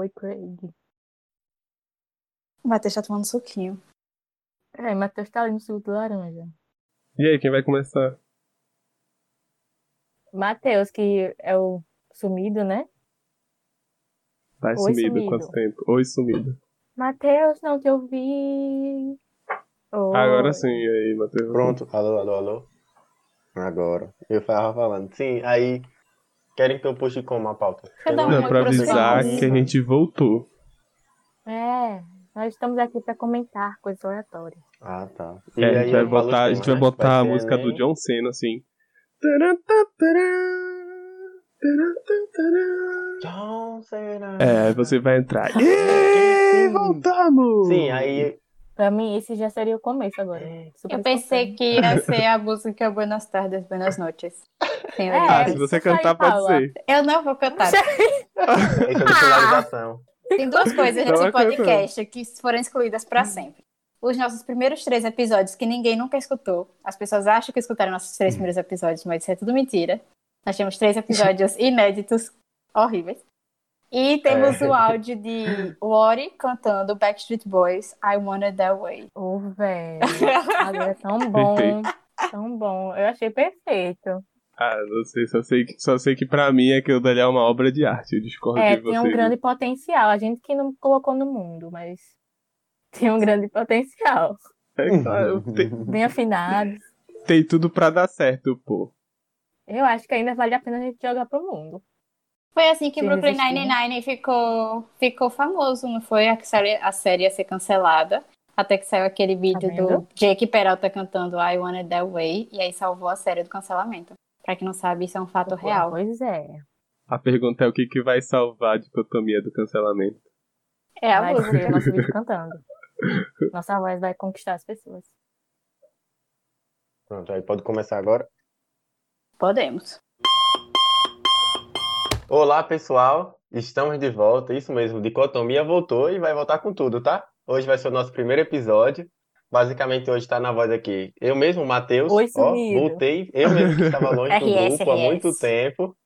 Oi, Craig. O Matheus tá tomando suquinho. É, Matheus tá ali no suco de laranja. E aí, quem vai começar? Matheus, que é o sumido, né? Vai Oi, sumido, sumido. quanto tempo? Oi, sumido. Matheus, não te ouvi. Oi. Agora sim, e aí, Matheus. Pronto, alô, alô, alô. Agora. Eu tava falando. Sim, aí. Querem que eu puxe como a pauta? Eu uma Não, pra avisar que a gente voltou. É, nós estamos aqui pra comentar coisas aleatórias. Ah, tá. É, a gente vai eu falo botar, a gente vai né? botar a música do Enem. John Cena, assim. Taran, tá, taran, taran, tá. John Cena. É, aí você vai entrar. Ih, voltamos! Sim, aí. Pra mim, esse já seria o começo agora. Super Eu pensei espontâneo. que ia ser a música Buenas Tardes, Buenas Noches. É, Ah, se você cantar, pode ser. Eu não vou cantar. É de. Tem duas coisas nesse cantar. podcast que foram excluídas pra sempre. Os nossos primeiros três episódios, que ninguém nunca escutou. As pessoas acham que escutaram nossos três primeiros episódios, mas isso é tudo mentira. Nós temos três episódios inéditos, horríveis. E temos É. o áudio de Wori cantando Backstreet Boys, I Want It That Way. Ô, velho. Agora é tão bom. Tão bom. Eu achei perfeito. Ah, não sei, só sei que, só sei que pra mim aquilo dali é uma obra de arte. Eu discordo É, de tem você. um grande potencial. A gente que não colocou no mundo, mas tem um grande potencial. É, claro, tem, Bem afinado. tem tudo pra dar certo, pô. Eu acho que ainda vale a pena a gente jogar pro mundo. Foi assim que Se Brooklyn. Nine-Nine ficou, ficou famoso, não foi? A série, a série ia ser cancelada. Até que saiu aquele vídeo Tá do Jake Peralta cantando I Want It That Way. E aí salvou a série do cancelamento. Pra quem não sabe, isso é um fato real. Pois é. A pergunta é o que, que vai salvar a dicotomia do cancelamento. É a vai música. ser o nosso vídeo cantando. Nossa voz vai conquistar as pessoas. Pronto, aí pode começar agora. Podemos. Olá, pessoal. Estamos de volta. Isso mesmo, Dicotomia voltou e vai voltar com tudo, tá? Hoje vai ser o nosso primeiro episódio. Basicamente, hoje tá na voz aqui. Eu mesmo, Matheus. Oi, ó, sumido. voltei. Eu mesmo que estava longe do RS, grupo há RS. muito tempo.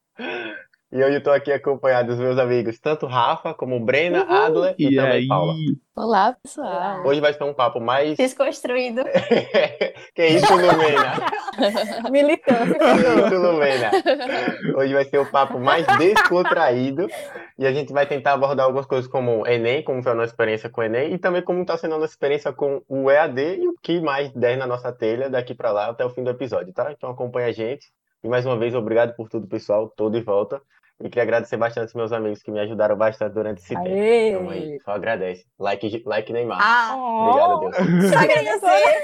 E hoje eu tô aqui acompanhado dos meus amigos, tanto Rafa como Brena, Adler e, E também aí, Paula. Olá, pessoal. Hoje vai ser um papo mais. Desconstruído. que isso, Lumena? Militância. Que isso, Lumena? Hoje vai ser o papo mais descontraído e a gente vai tentar abordar algumas coisas como o Enem, como foi a nossa experiência com o Enem e também como está sendo a nossa experiência com o EAD e o que mais der na nossa telha daqui para lá até o fim do episódio, tá? Então acompanha a gente. E mais uma vez, obrigado por tudo, pessoal. Tô de volta. E queria agradecer bastante os meus amigos que me ajudaram bastante durante esse tempo. Aê! Então aí, só agradece. Like, like Neymar. Ah, Obrigado, Deus. só agradecer.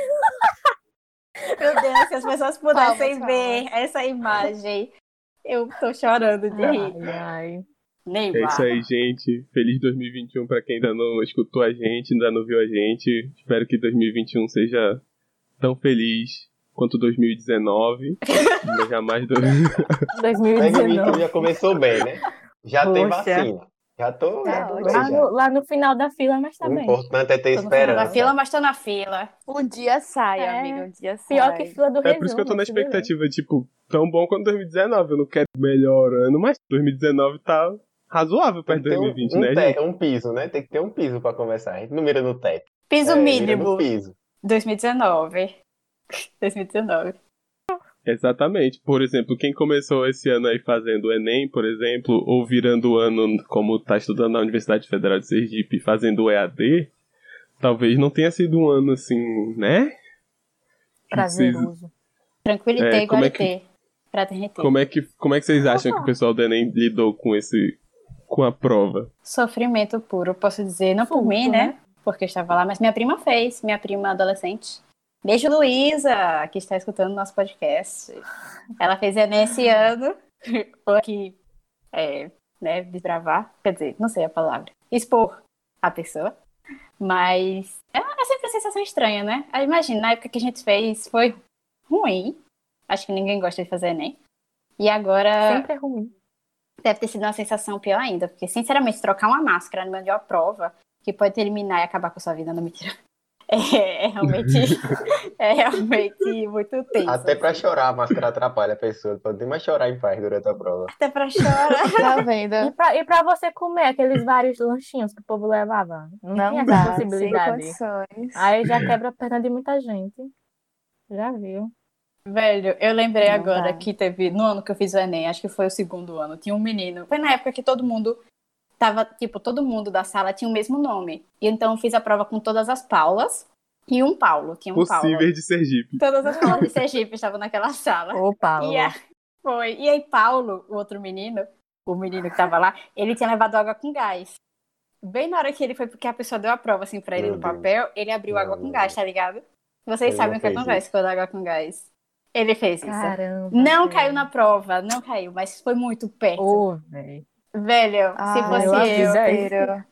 Meu Deus, se as pessoas pudessem Palmas, ver essa imagem. Eu tô chorando de rir. Ai, ai. é Neymar. isso aí, gente. Feliz 2021 pra quem ainda não escutou a gente, ainda não viu a gente. Espero que 2021 seja tão feliz quanto 2019. mas jamais. Do... 2019. já começou bem, né? Já tem Poxa. vacina. Já tô. Tá já Lá já. no, lá no final da fila, mas tá O bem. importante é ter Tô no final da esperança. fila, mas tô na fila. Um dia sai, É. amiga, um dia sai. Pior que fila do É por isso que eu tô na se expectativa, tipo, tão bom quanto 2019. Eu não quero melhor ano, mas 2019 tá razoável pra Tem que ter um, 2020, um né, te- gente? um piso, né? Tem que ter um piso pra começar. A gente não mira no teto. Piso É, mínimo. piso. 2019. 2019. Exatamente. Por exemplo, quem começou esse ano aí fazendo o Enem, por exemplo, ou virando o ano como tá estudando na Universidade Federal de Sergipe fazendo o EAD, talvez não tenha sido um ano assim, né? Prazeroso. Tranquilité, É, como é que-. Fraternité. Como é que, como é que vocês acham que o pessoal do Enem lidou com esse com a prova? Sofrimento puro, posso dizer. Não por Surto, mim, né? Porque eu estava lá, mas minha prima fez. Minha prima adolescente. Beijo, Luísa, que está escutando nosso podcast. Ela fez Enem esse ano. Vou aqui, é, né, desbravar. Quer dizer, não sei a palavra. Expor a pessoa. Mas é, é sempre uma sensação estranha, né? Imagina, na época que a gente fez, foi ruim. Acho que ninguém gosta de fazer Enem. E agora Sempre é ruim. deve ter sido uma sensação pior ainda, porque, sinceramente, trocar uma máscara no meio de uma prova que pode te eliminar e acabar com a sua vida, não mentira. É, é realmente, é realmente muito tenso. Até pra assim. chorar, a máscara atrapalha a pessoa. Pode nem mais chorar em paz durante a prova. Até pra chorar. Tá vendo? E pra, e pra você comer aqueles vários lanchinhos que o povo levava? Não, Não tinha dá, essa possibilidade. condições. Aí já quebra a perna de muita gente. Já viu? Velho, eu lembrei Não agora dá. que teve, no ano que eu fiz o Enem, acho que foi o segundo ano, tinha um menino. Foi na época que todo mundo tava, tipo, todo mundo da sala tinha o mesmo nome. E então eu fiz a prova com todas as Paulas e um Paulo. Tinha um Paulo. Possíveis de Sergipe. Todas as Paulas de Sergipe estavam naquela sala. Ô, Paulo. E, a- foi. e aí, Paulo, o outro menino, o menino que tava lá, ele tinha levado água com gás. Bem na hora que ele foi, porque a pessoa deu a prova assim pra ele Meu no Deus. papel, ele abriu Não, água com não, gás, tá ligado? Vocês Ele sabem o que fez acontece quando água com gás. Ele fez isso. Caramba. Não caiu na prova, não caiu, mas foi muito perto. Ô, velho. Velho, se Ai, fosse eu eu.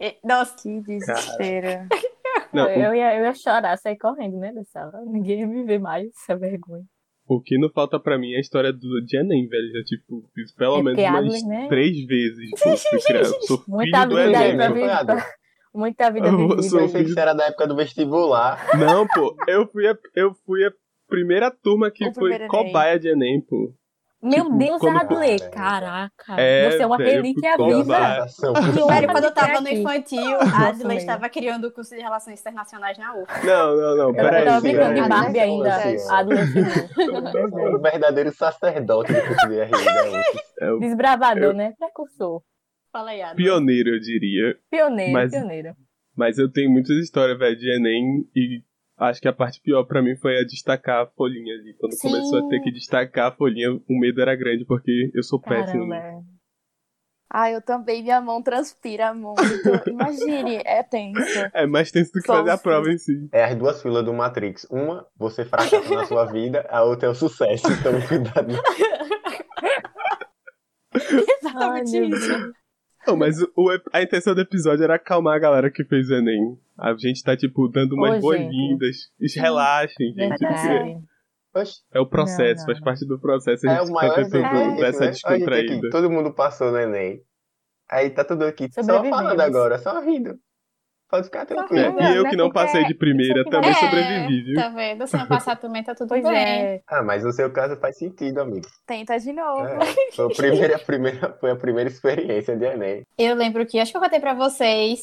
e- Nossa, Que desespero. Não, eu, o, ia, eu ia chorar, sair correndo, né, da sala. Ninguém ia me ver mais, essa vergonha. o que não falta pra mim é a história do, de Enem, velho. Já, tipo, fiz pelo É menos porque umas né? três vezes. Tipo, criado, sou Muita vida aí Enem. pra pra- Muita vida Eu vivida. sou- Pensei que isso era da época do vestibular. Não, pô, eu fui a, eu fui a primeira turma que O foi primeiro Enem. cobaia de Enem, pô. Meu Tipo, Deus, quando- Adler, caraca. É, você é uma relíquia viva. velho, honra quando eu tava no infantil, a Adley estava criando o curso de Relações Internacionais na UF. Não, não, não, Eu peraí. tava sim, brincando de é, Barbie é, ainda. chegou. Um verdadeiro sacerdote do curso de RI. É o Desbravador, Eu- né? Precursor. Fala aí, Adley. pioneiro, eu diria. Pioneiro, Mas- pioneiro. Mas eu tenho muitas histórias, velho, de Enem e acho que a parte pior pra mim foi a destacar a folhinha ali. Quando Sim. começou a ter que destacar a folhinha, o medo era grande, porque eu sou péssimo. Caramba. é. Ah, eu também, minha mão transpira muito. Imagine, é tenso. É mais tenso do que Só fazer a prova em si. É as duas filas do Matrix. Uma, você fracassa na sua vida, a outra é o sucesso. Então, cuidado. Exatamente Ai, isso. Não, mas o- a intenção do episódio era acalmar a galera que fez o Enem. A gente tá, tipo, dando umas boas-vindas. Relaxem, gente. porque. Oxe, É o processo, Não, não, faz parte do processo. A é gente o tá maior tentando exemplo É. dar essa né? Descontraída. todo mundo passou no Enem. Aí tá tudo aqui só falando agora, só rindo. Pode ficar É, tranquilo. rindo. e eu né? que não Porque passei de primeira também vai- sobrevivi, viu? Tá vendo? Se não passar também, tá tudo Pois bem. é. Ah, mas no seu caso faz sentido, amigo. Tenta de novo. É, foi, a primeira, a primeira, foi a primeira experiência de Enem. Eu lembro que, acho que eu contei pra vocês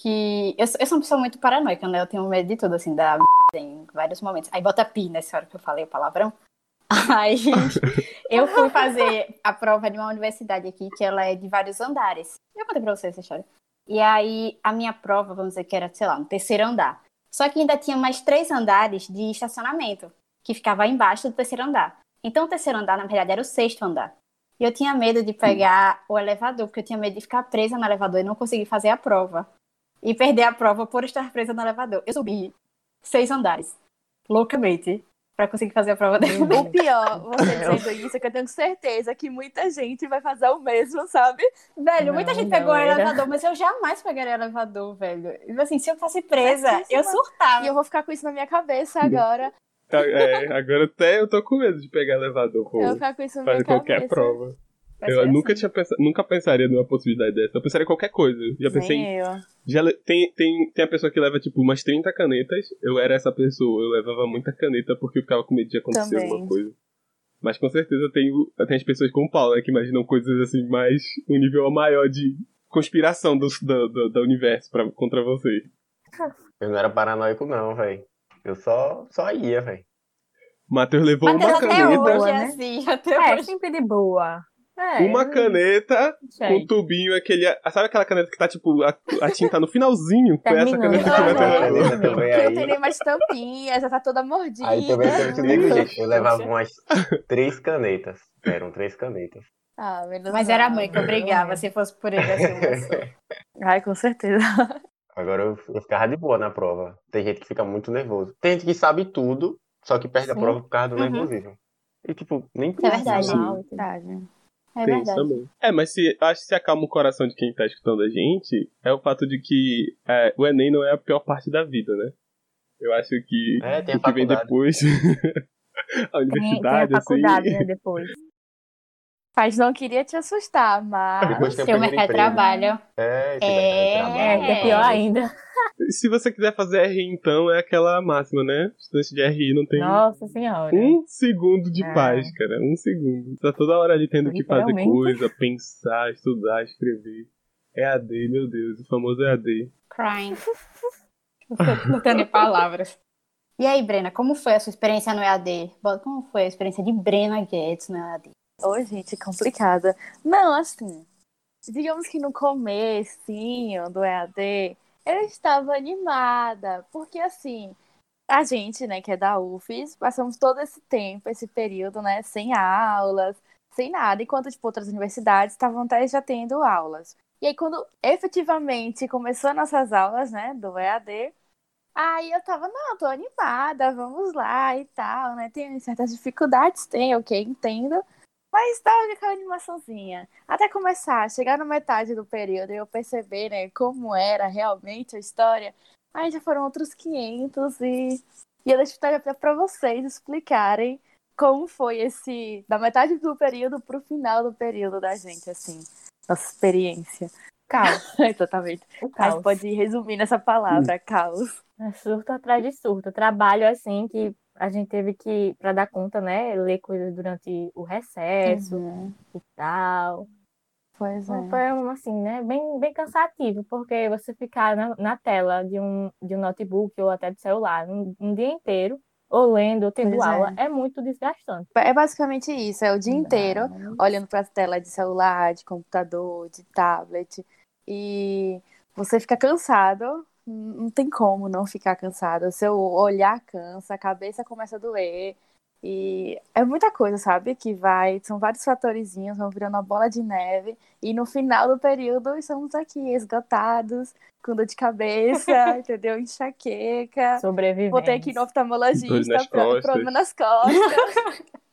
que eu, sou- eu sou uma pessoa muito paranoica, né? Eu tenho medo de tudo, assim, da em vários momentos. Aí bota pi nessa hora que eu falei o palavrão. Aí eu fui fazer a prova de uma universidade aqui, que ela é de vários andares. Eu contei pra vocês essa história. E aí a minha prova, vamos dizer que era, sei lá, no terceiro andar. Só que ainda tinha mais três andares de estacionamento, que ficava embaixo do terceiro andar. Então o terceiro andar, na verdade, era o sexto andar. E eu tinha medo de pegar o elevador, porque eu tinha medo de ficar presa no elevador e não conseguir fazer a prova. E perder a prova por estar presa no elevador. Eu subi seis andares, loucamente, pra conseguir fazer a prova dela. O pior, você dizendo isso, é que eu tenho certeza que muita gente vai fazer o mesmo, sabe? Velho, muita Não, gente não, pegou o era- elevador, mas eu jamais pegaria o elevador, velho. Assim, se eu fosse presa, Certíssima. eu surtava. E eu vou ficar com isso na minha cabeça agora. É, agora até eu tô com medo de pegar elevador, pô. Eu vou ficar com isso na minha Fazer qualquer cabeça. prova. Eu ser nunca assim. tinha pensado, nunca pensaria numa possibilidade dessa. Eu pensaria em qualquer coisa. Já pensei Nem eu. Já le- tem, tem, tem a pessoa que leva, tipo, umas 30 canetas. Eu era essa pessoa. Eu levava muita caneta porque eu ficava com medo de acontecer Também. alguma coisa. Mas com certeza tem, tem as pessoas como o Paulo, né, que imaginam coisas assim, mais. um nível maior de conspiração do, do, do, do universo pra, contra você. Eu não era paranoico, não, velho. Eu só, só ia, velho. Matheus levou Matheus uma até caneta. hoje é né? assim, até É, hoje. sempre de boa. É, Uma caneta sei. com um tubinho, aquele. Sabe aquela caneta que tá, tipo, a, a tinta no finalzinho? Foi essa caneta que Matheus Aham. levou. Caneta também Não tem aí. nem mais tampinha, já tá toda mordida. Aí também teve do mesmo jeito. Eu levava umas três canetas. Eram três canetas. Ah, menos Mas era a mãe que obrigava, se fosse por ele, assim. Ai, com certeza. Agora eu, eu ficava de boa na prova. Tem gente que fica muito nervoso. Tem gente que sabe tudo, só que perde a Sim. prova por causa do Uhum. nervosismo. E tipo, nem é verdade. Sim. Mal, Verdade. É Tem verdade. também. É, mas se, acho que se acalma o coração de quem tá escutando a gente, é o fato de que é, o Enem não é a pior parte da vida, né? Eu acho que É, o que vem depois, a Tem, tem a universidade, faculdade, assim... né, depois. Mas não queria te assustar, mas. Seu mercado trabalho. É, É. É, é pior ainda. Se você quiser fazer RI, então, é aquela máxima, né? Estudante de RI não tem Nossa senhora. um segundo de É. paz, cara. Um segundo. Tá toda hora ali tendo que fazer coisa, pensar, estudar, escrever. EAD, meu Deus, o famoso EAD. Crying. Não tenho nem palavras. E aí, Brena, como foi a sua experiência no EAD? Como foi a experiência de Brena Guedes no EAD? Oi, gente, complicada. Não, assim, digamos que no comecinho do EAD, eu estava animada, porque assim, a gente, né, que é da UFES, passamos todo esse tempo, esse período, né, sem aulas, sem nada, enquanto, tipo, outras universidades estavam até já tendo aulas. E aí, quando efetivamente começou nossas aulas, né, do EAD, aí eu tava, não, tô animada, vamos lá e tal, né, tem certas dificuldades, tem, ok, entendo, mas dava aquela animaçãozinha. Até começar, chegar na metade do período e eu perceber, né, como era realmente a história. Aí já foram outros 500 e, e eu deixo até para vocês explicarem como foi esse, da metade do período pro final do período da gente, assim, nossa experiência. Caos. Exatamente. O caos. pode resumir nessa palavra, caos. É surto atrás de surto. Trabalho assim que a gente teve que, para dar conta, né, ler coisas durante o recesso Uhum. e tal. Pois Então, é. Foi um, assim, né, bem, bem cansativo, porque você ficar na, na tela de um, de um notebook ou até de celular um, um dia inteiro, ou lendo, ou tendo Pois é. aula, é. muito desgastante. É basicamente isso, é o dia inteiro olhando para a tela de celular, de computador, de tablet, e você fica cansado, não tem como não ficar cansado. O seu olhar cansa, a cabeça começa a doer, e é muita coisa, sabe? Que vai, são vários fatorizinhos, vão virando uma bola de neve, e no final do período estamos aqui, esgotados, com dor de cabeça, entendeu? Enxaqueca. Sobrevivendo. Vou ter que ir no oftalmologista, nas problema nas costas.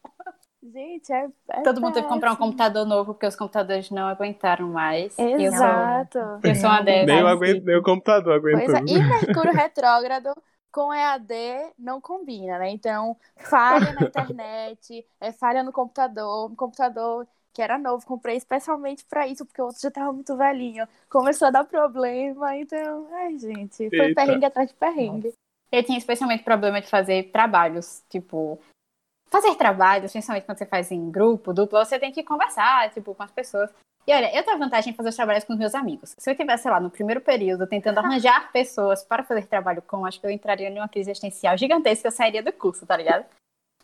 Gente, é, é Todo mundo teve que comprar um péssimo. computador novo porque os computadores não aguentaram mais. Exato. eu sou uma dessas. Nem, eu aguento, nem o computador aguentou. É, e Mercúrio retrógrado com EAD não combina, né? Então, falha na internet, é falha no computador, um computador que era novo, comprei especialmente pra isso, porque o outro já tava muito velhinho. Começou a dar problema, então, ai, gente, foi Eita. perrengue atrás de perrengue. Eu tinha especialmente problema de fazer trabalhos, tipo, fazer trabalhos, principalmente quando você faz em grupo, duplo, você tem que conversar, tipo, com as pessoas. E olha, eu tenho a vantagem de fazer os trabalhos com os meus amigos. Se eu tivesse, sei lá, no primeiro período, tentando arranjar pessoas para fazer trabalho com, acho que eu entraria em uma crise existencial gigantesca e eu sairia do curso, tá ligado?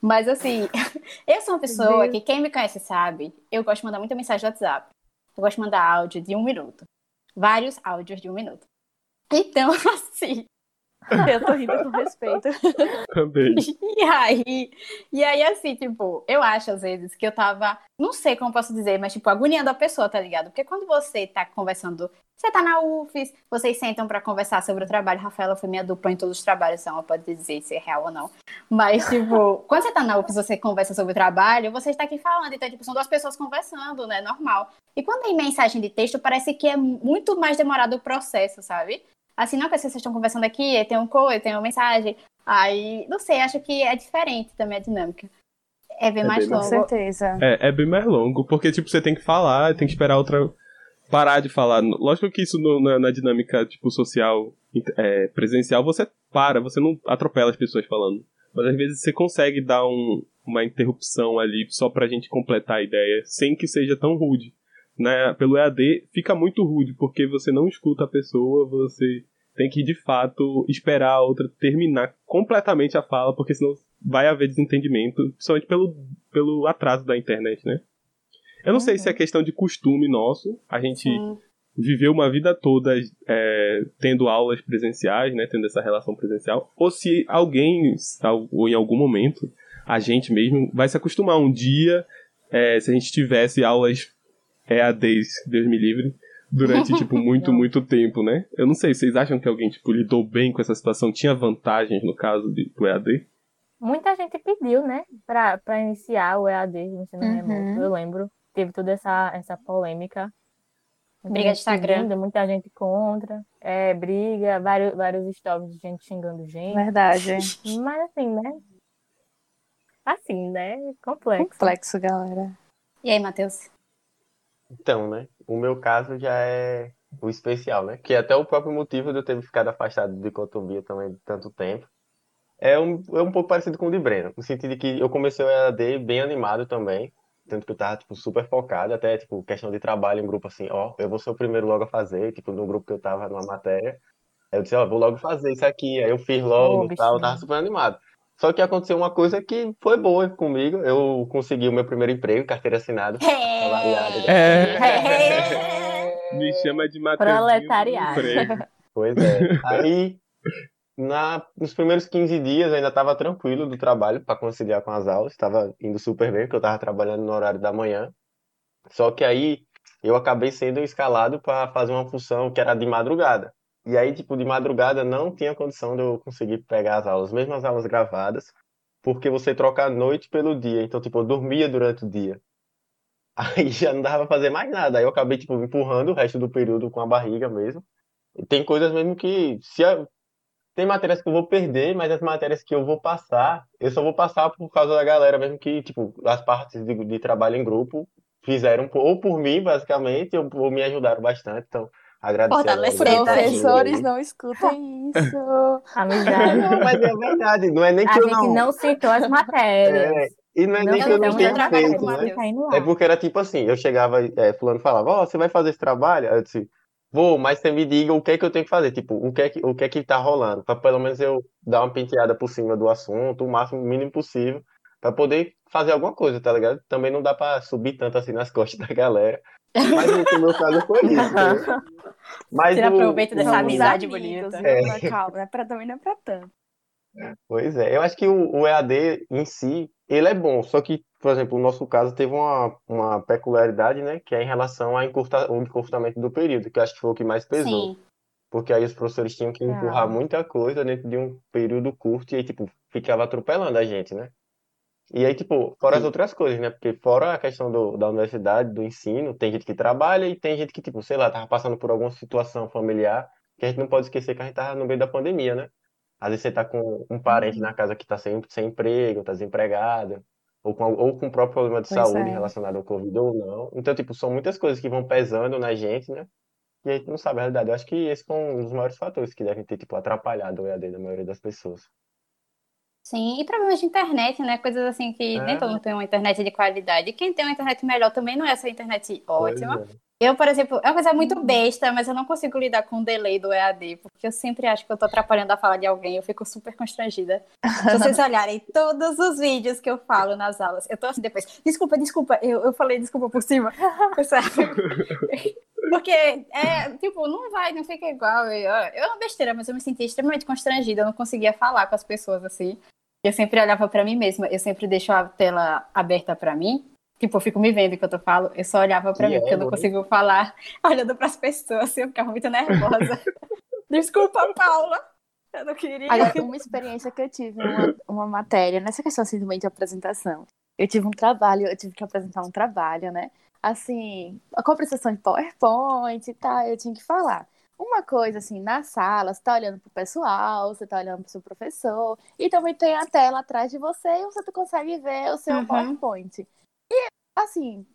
Mas assim, eu sou uma pessoa que quem me conhece sabe, eu gosto de mandar muita mensagem no WhatsApp. Eu gosto de mandar áudio de um minuto. Vários áudios de um minuto. Então, assim, Eu tô rindo com respeito. Também. E aí, e aí, assim, tipo, eu acho às vezes que eu tava, não sei como posso dizer, mas tipo, agoniando a pessoa, tá ligado? Porque quando você tá conversando, você tá na UFES, vocês sentam pra conversar sobre o trabalho. Rafaela foi minha dupla em todos os trabalhos, então ela pode dizer se é real ou não. Mas, tipo, quando você tá na UFES, você conversa sobre o trabalho, você está aqui falando, então, tipo, são duas pessoas conversando, né? Normal. E quando tem mensagem de texto, parece que é muito mais demorado o processo, sabe? Assim, não que vocês estão conversando aqui, aí tem um coisa, tem uma mensagem. Aí, não sei, acho que é diferente também a dinâmica. É bem É mais bem Com longo. certeza. É, é bem mais longo, porque, tipo, você tem que falar, tem que esperar a outra parar de falar. Lógico que isso no- na, na dinâmica, tipo, social, é, presencial, você para, você não atropela as pessoas falando. Mas às vezes você consegue dar um- uma interrupção ali só pra gente completar a ideia, sem que seja tão rude. Né? Pelo EAD fica muito rude, porque você não escuta a pessoa, você tem que de fato esperar a outra terminar completamente a fala, porque senão vai haver desentendimento, principalmente pelo, pelo atraso da internet, né? Eu não sei se é questão de costume nosso, a gente Sim. viveu uma vida toda é, tendo aulas presenciais, né, tendo essa relação presencial, ou se alguém, ou em algum momento, a gente mesmo vai se acostumar um dia, é, se a gente tivesse aulas EADs, Deus me livre, durante, tipo, muito, muito tempo, né? Eu não sei, vocês acham que alguém, tipo, lidou bem com essa situação? Tinha vantagens no caso de, do EAD? Muita gente pediu, né, pra, pra iniciar o EAD, o ensino Uhum. remoto. Eu lembro, teve toda essa, essa polêmica. Briga de Instagram. pedindo, muita gente contra. É, briga, vários, vários stories de gente xingando gente. Verdade. Mas assim, né? Assim, né? Complexo. Complexo, galera. E aí, Matheus? Então, né? O meu caso já é o especial, né? Que é até o próprio motivo de eu ter ficado afastado de dicotomia também de tanto tempo. É um, é um pouco parecido com o de Breno, no sentido de que eu comecei o EAD bem animado também, tanto que eu tava, tipo, super focado, até, tipo, questão de trabalho em grupo, assim, ó, eu vou ser o primeiro logo a fazer, tipo, no grupo que eu tava, numa matéria. Aí eu disse, ó, vou logo fazer isso aqui, aí eu fiz logo Ô, e tal, eu tava super animado. Só que aconteceu uma coisa que foi boa comigo, eu consegui o meu primeiro emprego, carteira assinada, salariada. É. Me chama de. Proletariado. Pois é. Aí, na, nos primeiros 15 dias, eu ainda estava tranquilo do trabalho para conciliar com as aulas. Estava indo super bem, porque eu estava trabalhando no horário da manhã. Só que aí, eu acabei sendo escalado para fazer uma função que era de madrugada. E aí, tipo, de madrugada não tinha condição de eu conseguir pegar as aulas, mesmo as aulas gravadas, porque você troca a noite pelo dia. Então, tipo, eu dormia durante o dia. Aí já não dava pra fazer mais nada. Aí eu acabei, tipo, empurrando o resto do período com a barriga mesmo. E tem coisas mesmo que. Se a- Tem matérias que eu vou perder, mas as matérias que eu vou passar, eu só vou passar por causa da galera mesmo que, tipo, as partes de, de trabalho em grupo fizeram ou por mim, basicamente, ou, ou me ajudaram bastante. Então, agradecer. a? Professores, não escutem isso. Amizade. Não, mas é verdade. Não é nem A que eu gente não. não citou as matérias. É, e não é Não nem que eu não tenha feito, né? É porque era tipo assim, eu chegava, é, fulano falava, ó, você vai fazer esse trabalho? Aí eu disse, vou, mas você me diga o que é que eu tenho que fazer, tipo, o que é que, o que é que tá rolando, pra pelo menos eu dar uma penteada por cima do assunto, o máximo, o mínimo possível, pra poder fazer alguma coisa, tá ligado? Também não dá pra subir tanto assim nas costas da galera. Mas no meu caso foi isso. né? Mas Tira o- proveito dessa amizade amigos, bonita. viu? Mas Calma, não é pra, também não é pra tanto. Pois é, eu acho que o, o EAD em si, ele é bom, só que, por exemplo, o nosso caso teve uma, uma peculiaridade, né, que é em relação ao encurta, encurtamento do período, que eu acho que foi o que mais pesou. Sim. Porque aí os professores tinham que empurrar Ah. muita coisa dentro de um período curto e aí, tipo, ficava atropelando a gente, né? E aí, tipo, fora as outras coisas, né? Porque fora a questão do, da universidade, do ensino, tem gente que trabalha e tem gente que, tipo, sei lá, tava passando por alguma situação familiar, que a gente não pode esquecer que a gente tava no meio da pandemia, né? Às vezes você tá com um parente na casa que tá sem, sem emprego, tá desempregado, ou com, ou com o próprio problema de Pois saúde é. relacionado ao Covid ou não. Então, tipo, são muitas coisas que vão pesando na gente, né? E a gente não sabe a realidade. Eu acho que esse foi um dos maiores fatores que devem ter, tipo, atrapalhado o EAD da maioria das pessoas. Sim, e problemas de internet, né? Coisas assim que É. nem todo mundo tem uma internet de qualidade. Quem tem uma internet melhor também não é essa internet ótima. É. Eu, por exemplo, é uma coisa muito besta, mas eu não consigo lidar com o delay do EAD, porque eu sempre acho que eu tô atrapalhando a fala de alguém, eu fico super constrangida. Se vocês olharem todos os vídeos que eu falo nas aulas, eu tô assim depois, desculpa, desculpa, eu, eu falei desculpa por cima? Porque, é, tipo, não vai, não fica igual. Eu, eu é uma besteira, mas eu me senti extremamente constrangida, eu não conseguia falar com as pessoas assim. Eu sempre olhava pra mim mesma, eu sempre deixo a tela aberta pra mim. Tipo, eu fico me vendo enquanto eu falo, eu só olhava pra Que mim, porque eu não ego, hein? consigo falar olhando pras pessoas, assim, eu ficava muito nervosa. Desculpa, Paula. Eu não queria. Agora, uma experiência que eu tive, uma, uma matéria, nessa questão assim também de apresentação. Eu tive um trabalho, eu tive que apresentar um trabalho, né? Assim, com a apresentação de PowerPoint e tal, eu tinha que falar. Uma coisa assim, na sala, você tá olhando pro pessoal, você tá olhando pro seu professor, e também tem a tela atrás de você e você consegue ver o seu Uhum. PowerPoint. E, assim,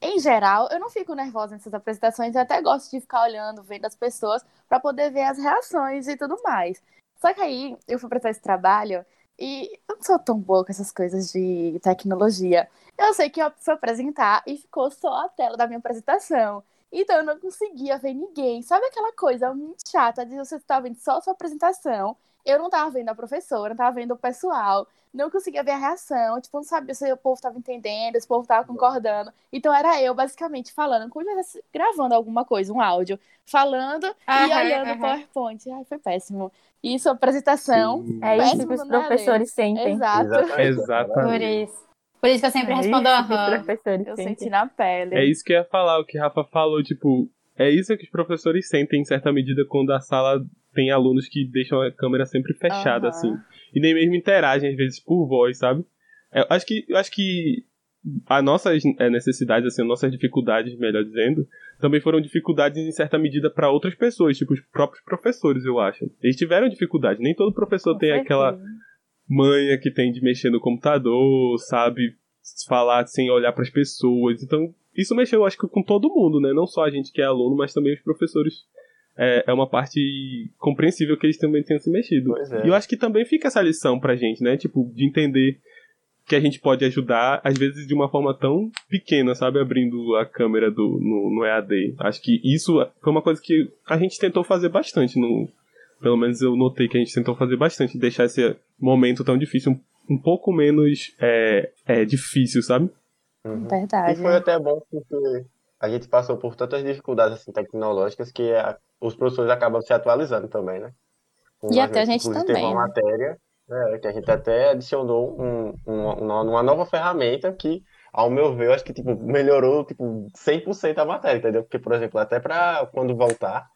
em geral, eu não fico nervosa nessas apresentações, eu até gosto de ficar olhando, vendo as pessoas, para poder ver as reações e tudo mais. Só que aí eu fui prestar esse trabalho e eu não sou tão boa com essas coisas de tecnologia. Eu sei que eu fui apresentar e ficou só a tela da minha apresentação. Então eu não conseguia ver ninguém. Sabe aquela coisa muito chata de você estar vendo só a sua apresentação? Eu não tava vendo a professora, não tava vendo o pessoal, não conseguia ver a reação, tipo, não sabia se o povo tava entendendo, se o povo tava concordando. Então era eu, basicamente, falando, como se eu estivesse gravando alguma coisa, um áudio, falando e Aham, olhando o. PowerPoint. Ai, foi péssimo. Isso, apresentação. Sim. É isso que os professores sentem. Exato. Por Exatamente. isso. Por isso que eu sempre É respondo isso que os aham. professores Eu sentem. senti na pele. É isso que eu ia falar, o que Rafa falou, tipo, é isso que os professores sentem em certa medida quando a sala tem alunos que deixam a câmera sempre fechada, Aham. assim. E nem mesmo interagem, às vezes, por voz, sabe? Eu acho que, eu acho que as nossas eh, necessidades, assim, as nossas dificuldades, melhor dizendo, também foram dificuldades em certa medida para outras pessoas, tipo os próprios professores, eu acho. Eles tiveram dificuldade. Nem todo professor Com tem aquela certeza. Manha que tem de mexer no computador, sabe? Falar sem olhar para as pessoas. Então, isso mexeu, acho que, com todo mundo, né? Não só a gente que é aluno, mas também os professores. É, é uma parte compreensível que eles também tenham se mexido. É. E eu acho que também fica essa lição pra gente, né? Tipo, de entender que a gente pode ajudar, às vezes de uma forma tão pequena, sabe? Abrindo a câmera do, no, no EAD. Acho que isso foi uma coisa que a gente tentou fazer bastante. No, pelo menos eu notei que a gente tentou fazer bastante. Deixar esse momento tão difícil um, um pouco menos é, é, difícil, sabe? Uhum. Verdade. E foi até bom porque a gente passou por tantas dificuldades assim, tecnológicas que a, os professores acabam se atualizando também, né? E até a gente também, Teve uma né? matéria é, que a gente até adicionou um, um, uma, uma nova ferramenta que, ao meu ver, eu acho que tipo, melhorou tipo, 100% a matéria, entendeu? Porque, por exemplo, até para quando voltar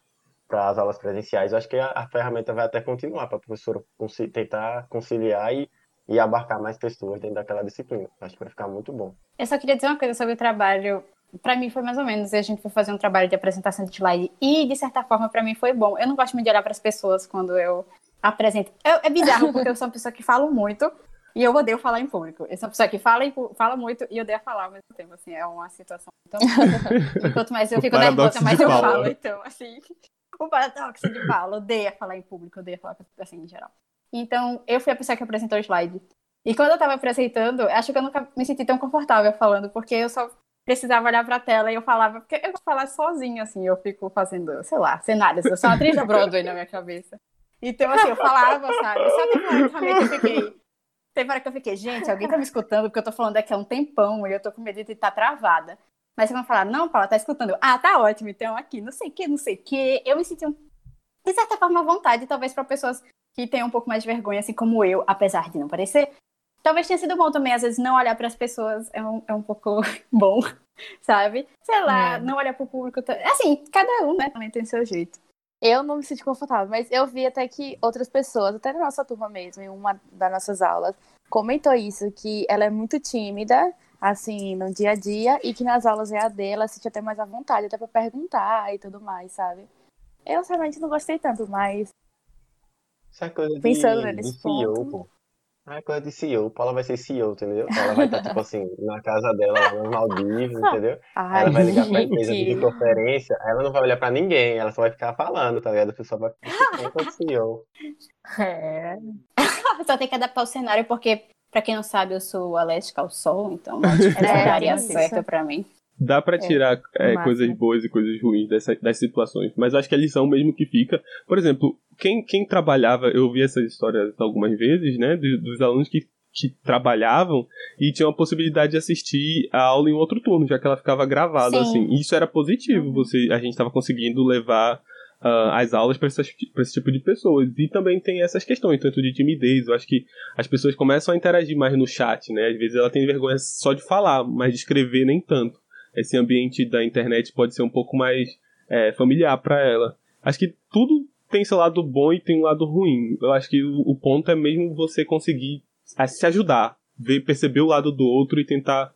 para as aulas presenciais, eu acho que a, a ferramenta vai até continuar para a professora conci- tentar conciliar e, e abarcar mais pessoas dentro daquela disciplina. Acho que vai ficar muito bom. Eu só queria dizer uma coisa sobre o trabalho. Pra mim foi mais ou menos. A gente foi fazer um trabalho de apresentação de slide e, de certa forma, pra mim foi bom. Eu não gosto muito de olhar pras pessoas quando eu apresento. É, é bizarro, porque eu sou uma pessoa que falo muito e eu odeio falar em público. Eu sou uma pessoa que fala, em fala muito e odeia falar ao mesmo tempo. Assim, é uma situação. Então, quanto mais eu fico nervosa, mais eu falo. Então, assim. O paradoxo de Paula odeia falar em público, odeia falar assim, em geral. Então, eu fui a pessoa que apresentou o slide. E quando eu tava apresentando, acho que eu nunca me senti tão confortável falando, porque eu só precisava olhar pra tela e eu falava, porque eu falar sozinha, assim, eu fico fazendo, sei lá, cenários. Eu sou uma atriz da Broadway na minha cabeça. Então, assim, eu falava, sabe? Só uma hora que eu fiquei. Teve hora que eu fiquei, gente, alguém tá me escutando, porque eu tô falando daqui há um tempão e eu tô com medo de estar travada. Mas você vai falar, não, Paula, tá escutando. Eu, ah, tá ótimo, então aqui, não sei o que, não sei o que. Eu me senti, um, de certa forma, à vontade, talvez para pessoas que tenham um pouco mais de vergonha, assim como eu, apesar de não parecer. Talvez tenha sido bom também, às vezes, não olhar para as pessoas é um, é um pouco bom, sabe? Sei lá, É. não olhar para o público. Assim, cada um, né, também tem seu jeito. Eu não me senti confortável, mas eu vi até que outras pessoas, até na nossa turma mesmo, em uma das nossas aulas, comentou isso, que ela é muito tímida, assim, no dia a dia, e que nas aulas EAD ela se sente até mais à vontade, até pra perguntar e tudo mais, sabe? Eu realmente não gostei tanto, mas Isso é coisa de, Pensando de nesse CEO, ponto. pô. É coisa de CEO. Paula vai ser CEO, entendeu? Ela vai estar, tipo assim, na casa dela, lá nos Maldivos, entendeu? ai, Ela vai ligar pra empresa de gente. videoconferência, ela não vai olhar pra ninguém, ela só vai ficar falando, tá ligado? A pessoa vai ficar enquanto CEO. É. Só tem que adaptar o cenário, porque, pra quem não sabe, eu sou alérgica ao sol, então acho que É, tem isso. certo pra mim. Dá pra tirar é, máximo. coisas boas e coisas ruins dessa, das situações, mas acho que a lição mesmo que fica. Por exemplo, quem, quem trabalhava, eu vi essas histórias algumas vezes, né, dos, dos alunos que, que trabalhavam e tinham a possibilidade de assistir a aula em outro turno, já que ela ficava gravada, Sim. assim. Isso era positivo, você, a gente estava conseguindo levar ah, as aulas para esse tipo de pessoas. E também tem essas questões, tanto de timidez. Eu acho que as pessoas começam a interagir mais no chat, né? Às vezes ela tem vergonha só de falar, mas de escrever nem tanto. Esse ambiente da internet pode ser um pouco mais é, familiar para ela. Acho que tudo tem seu lado bom e tem um lado ruim. Eu acho que o, o ponto é mesmo você conseguir é, se ajudar, ver, perceber o lado do outro e tentar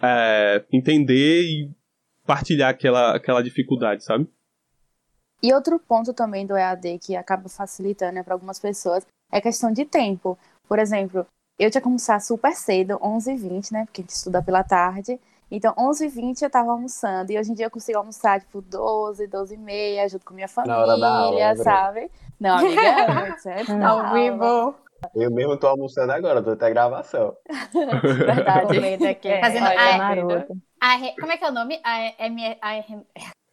é, entender e partilhar aquela, aquela dificuldade, sabe? E outro ponto também do EAD que acaba facilitando né, para algumas pessoas é a questão de tempo. Por exemplo, eu tinha que almoçar super cedo, 11h20, né? Porque a gente estuda pela tarde. Então, 11h20 eu tava almoçando. E hoje em dia eu consigo almoçar, tipo, 12, 12h30, junto com minha Na hora da aula, família, né, sabe? Não, amiga, antes, antes da Ao vivo. Eu mesmo tô almoçando agora, tô até gravação. Verdade. Aqui. É, Fazendo olha, a, a re- Como é que é o nome? A, M, a, A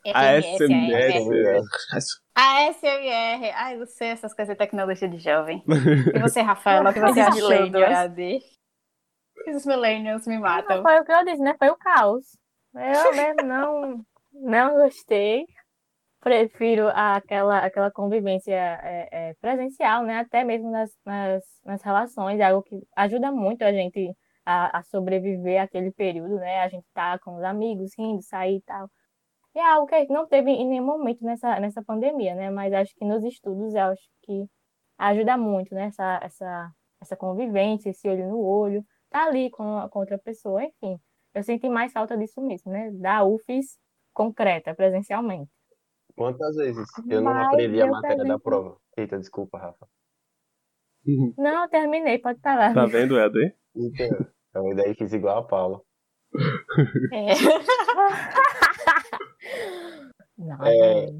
SMS. SMS. A SMR. Ai, não sei essas coisas de tecnologia de jovem. E você, Rafaela, o que você achou do millennials. EAD? Os millennials me Não matam. foi o que eu disse, né? Foi o caos. Eu mesmo não, não gostei. Prefiro aquela, aquela convivência é, é, presencial, né? Até mesmo nas, nas, nas relações, é algo que ajuda muito a gente a, a sobreviver aquele período, né? A gente tá com os amigos, rindo, sair e tal. E é algo que a gente não teve em nenhum momento nessa, nessa pandemia, né? Mas acho que nos estudos, eu acho que ajuda muito, né? Essa, essa, essa convivência, esse olho no olho, tá ali com, com outra pessoa, enfim. Eu senti mais falta disso mesmo, né? Da UFES concreta, presencialmente. Quantas vezes eu não Mas aprendi a matéria da prova? Eita, desculpa, Rafa. Não, terminei, pode falar. Tá vendo, EAD? Então, então daí fiz igual a Paula. É. Não, É.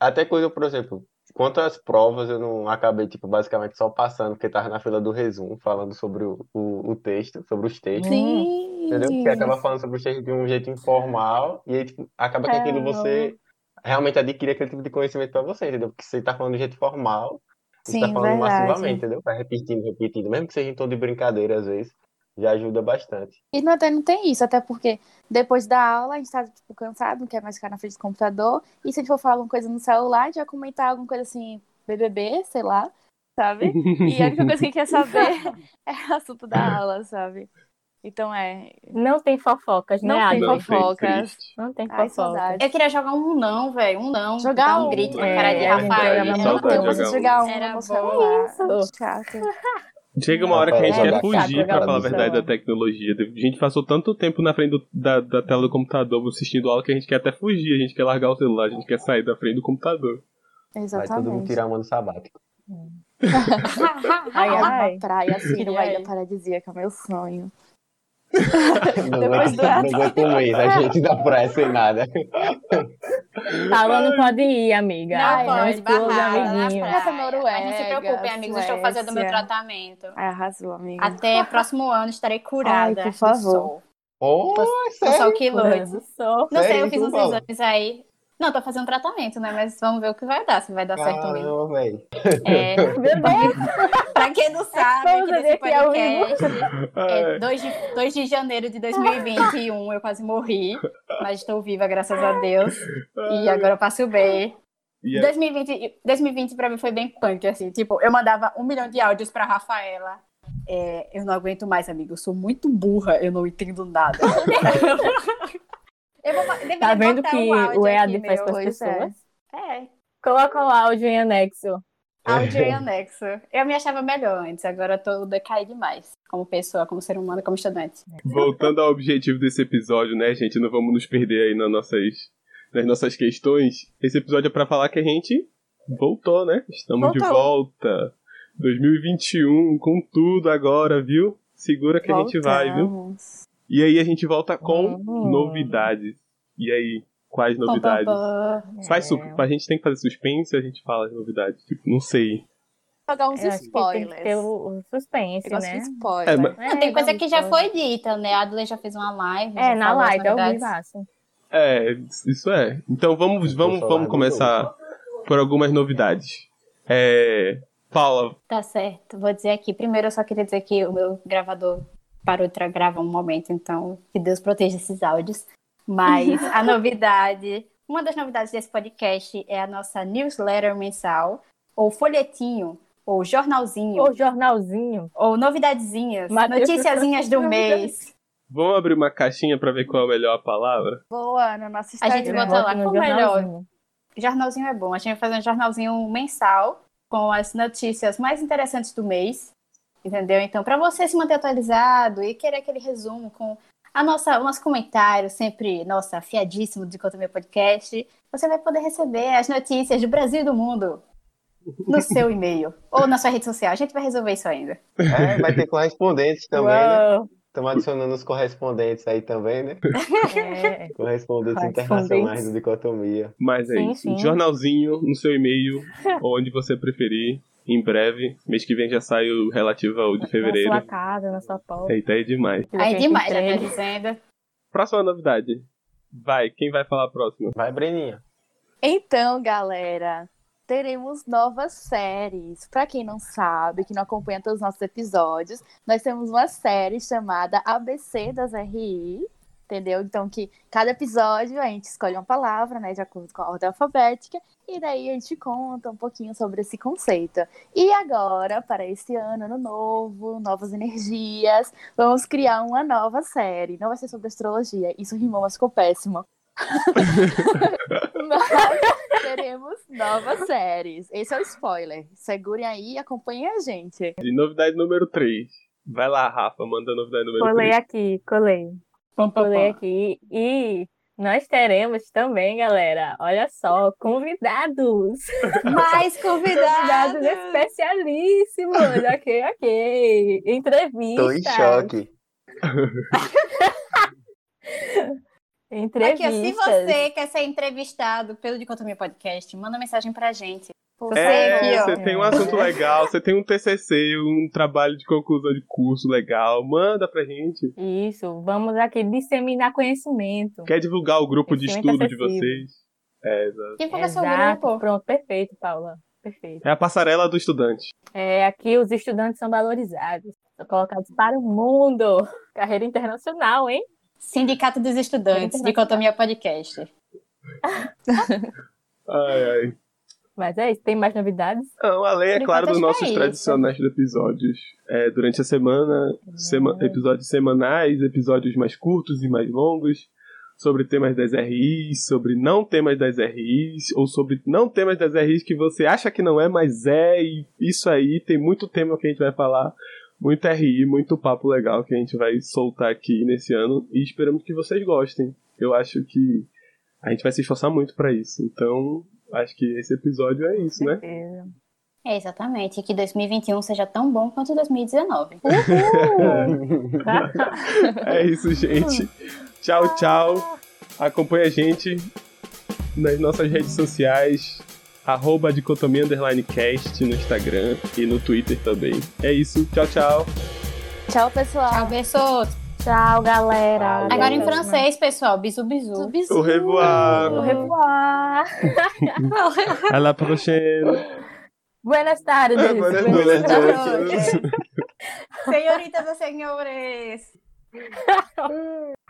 Até coisa, por exemplo, quanto às provas, eu não acabei, tipo, basicamente só passando, porque tava na fila do resumo, falando sobre o, o, o texto, sobre os textos. Sim. Entendeu? Porque acaba falando sobre os textos de um jeito informal, e aí, tipo, acaba que aquilo você realmente adquire aquele tipo de conhecimento pra você, entendeu? Porque você tá falando de jeito formal, você Sim, tá falando verdade. massivamente, entendeu? Vai repetindo, repetindo, mesmo que seja em tom de brincadeira, às vezes, já ajuda bastante. E não, até não tem isso, até porque depois da aula a gente tá tipo, cansado, não quer mais ficar na frente do computador. E se a gente for falar alguma coisa no celular, a gente vai comentar alguma coisa assim, BBB, sei lá, sabe? E a única coisa que a gente quer saber é o assunto da aula, sabe? Então é. não tem fofocas, Não né, tem? Não tem fofocas. triste. Não tem Ai, fofoca. saudade. Eu queria jogar um não, velho. Um não. Jogar dar um um. grito na É, cara de Rafael. bom. Saudade Você jogar um. jogar um Era no bom. celular. Isso. Chega uma hora que a gente quer fugir, pra falar a verdade, da tecnologia. A gente passou tanto tempo na frente do- da, da tela do computador assistindo aula que a gente quer até fugir, a gente quer largar o celular, a gente quer sair da frente do computador. Vai todo mundo Exatamente. tirar uma no sabático. Ai, ai. Uma praia assim, numa ilha paradisíaca, meu sonho. Não Depois do aguento, não um mês, a gente da praia sem nada. Paula não pode ir, amiga. Não Ai, pode, os barrada Noruega, não se preocupe, amigos, eu estou fazendo o meu tratamento. Ai, arrasou, amiga. Até próximo ano estarei curada Ai, por do favor. Oh, Do sol sério? que. Do. Não sei, eu fiz isso, uns exames aí. Não, tô fazendo tratamento, né? Mas vamos ver o que vai dar, se vai dar certo mesmo. Caramba, velho. É, Meu Deus, pra quem não sabe, aqui nesse vivo. podcast, é 2 de, 2 de janeiro de 2021, eu quase morri, mas estou viva, graças a Deus. E agora eu passo bem. Aí, 2020, 2020 pra mim foi bem punk, assim. Tipo, eu mandava um milhão de áudios pra Rafaela. É, eu não aguento mais, amigo. Eu sou muito burra, eu não entendo nada. eu vou, deveria tá vendo que um áudio o EAD aqui, faz com as Pois é. pessoas? É, Coloca o áudio em anexo. áudio em anexo. Eu me achava melhor antes, agora eu tô decaí demais. Como pessoa, como ser humano, como estudante. voltando ao objetivo desse episódio, né, gente? Não vamos nos perder aí nas nossas, nas nossas questões. Esse episódio é pra falar que a gente voltou, né? Estamos de Voltou. volta. 2021, com tudo agora, viu? Segura que a gente vai, viu? E aí a gente volta com Uhum. novidades. E aí, quais Pam, pam, novidades? pam. Faz su- É. A gente tem que fazer suspense a gente fala as novidades. Tipo, não sei. Jogar uns Eu tem que spoilers. ter o, o suspense, Eu né? spoiler. É, mas- Não, tem É, coisa que já foi dita, né? A Adley já fez uma live. É, na live, é o novidades. vivaço. É, isso é. Então vamos, vamos, vamos começar por algumas novidades. É, Paula, Tá certo, vou dizer aqui. Primeiro, eu só queria dizer que o meu gravador parou de gravar um momento, então que Deus proteja esses áudios. Mas a novidade, uma das novidades desse podcast é a nossa newsletter mensal, ou folhetinho, ou jornalzinho, O jornalzinho. ou novidadezinhas, Mateus noticiazinhas do mês. vamos abrir uma caixinha pra ver qual é a melhor palavra? Boa, no nosso A gente Instagram. bota lá, qual o melhor? Jornalzinho é bom. A gente vai fazer um jornalzinho mensal com as notícias mais interessantes do mês. Entendeu? Então, para você se manter atualizado e querer aquele resumo com a nossa, o nosso comentário, sempre, nossa, afiadíssimo de Conta Meu Podcast, você vai poder receber as notícias do Brasil e do mundo no seu e-mail ou na sua rede social. A gente vai resolver isso ainda. É, vai ter correspondentes também, né? Estamos adicionando os correspondentes aí também, né? é. Correspondentes internacionais do Dicotomia. Mas é Sim, isso. sim. Jornalzinho no seu e-mail, onde você preferir. Em breve. Mês que vem já sai o relativo ao de Na fevereiro. sua casa, na sua porta. Eita, é demais. Aí demais, já tá dizendo. Próxima novidade. Vai, quem vai falar próximo? Vai, Breninha. Então, galera, teremos novas séries. Pra quem não sabe, que não acompanha todos os nossos episódios, nós temos uma série chamada ABC das RI. Entendeu? Então, que cada episódio a gente escolhe uma palavra, né, de acordo com a ordem alfabética, e daí a gente conta um pouquinho sobre esse conceito. E agora, para esse ano, ano novo, novas energias, vamos criar uma nova série. Não vai ser sobre astrologia, isso rimou, mas ficou péssimo. Mas teremos novas séries. Esse é o spoiler. Segurem aí e acompanhem a gente. De novidade número 3. Vai lá, Rafa, manda a novidade número Colei 3. aqui, colei. Pam, pam, pam. aqui. E nós teremos também, galera, olha só, convidados. Mais Convidados convidados! especialíssimos. ok, ok. Entrevistas. Tô em choque. Aqui, Entrevistas. ó, se você quer ser entrevistado pelo Dicotomia Podcast, manda mensagem pra gente. Você É, aqui, você tem um assunto legal, você tem um TCC, um trabalho de conclusão de curso legal, manda pra gente. Isso, vamos aqui disseminar conhecimento. Quer divulgar o grupo de estudo de acessível. vocês? É, exato. Quem seu Exato, grupo? pronto, perfeito, Paula. Perfeito. É a passarela do estudante. É, aqui os estudantes são valorizados, são colocados para o mundo. Carreira internacional, hein? Sindicato dos Estudantes, Dicotomia Podcast. Ai, ai. Mas é isso, tem mais novidades? Não, além, é claro, dos nossos é isso. tradicionais episódios. É, durante a semana, sema- episódios semanais, episódios mais curtos e mais longos, sobre temas das RIs, sobre não temas das RIs, ou sobre não temas das RIs que você acha que não é, mas é, e isso aí, tem muito tema que a gente vai falar, muito RI, muito papo legal que a gente vai soltar aqui nesse ano, e esperamos que vocês gostem. Eu acho que a gente vai se esforçar muito pra isso, então acho que esse episódio é isso, né? É, exatamente. Que 2021 seja tão bom quanto 2019. É isso, gente. Tchau, tchau. Acompanha a gente nas nossas redes sociais. Arroba dicotomia underline cast no Instagram e no Twitter também. É isso. Tchau, tchau. Tchau, pessoal. Tchau, beijos. Tchau, galera. Agora em francês, pessoal. Bisu, bisu. Bisu. Au revoir. Au revoir. À la prochaine. Buenas tardes. É, buenas tardes. Senhoritas e senhores.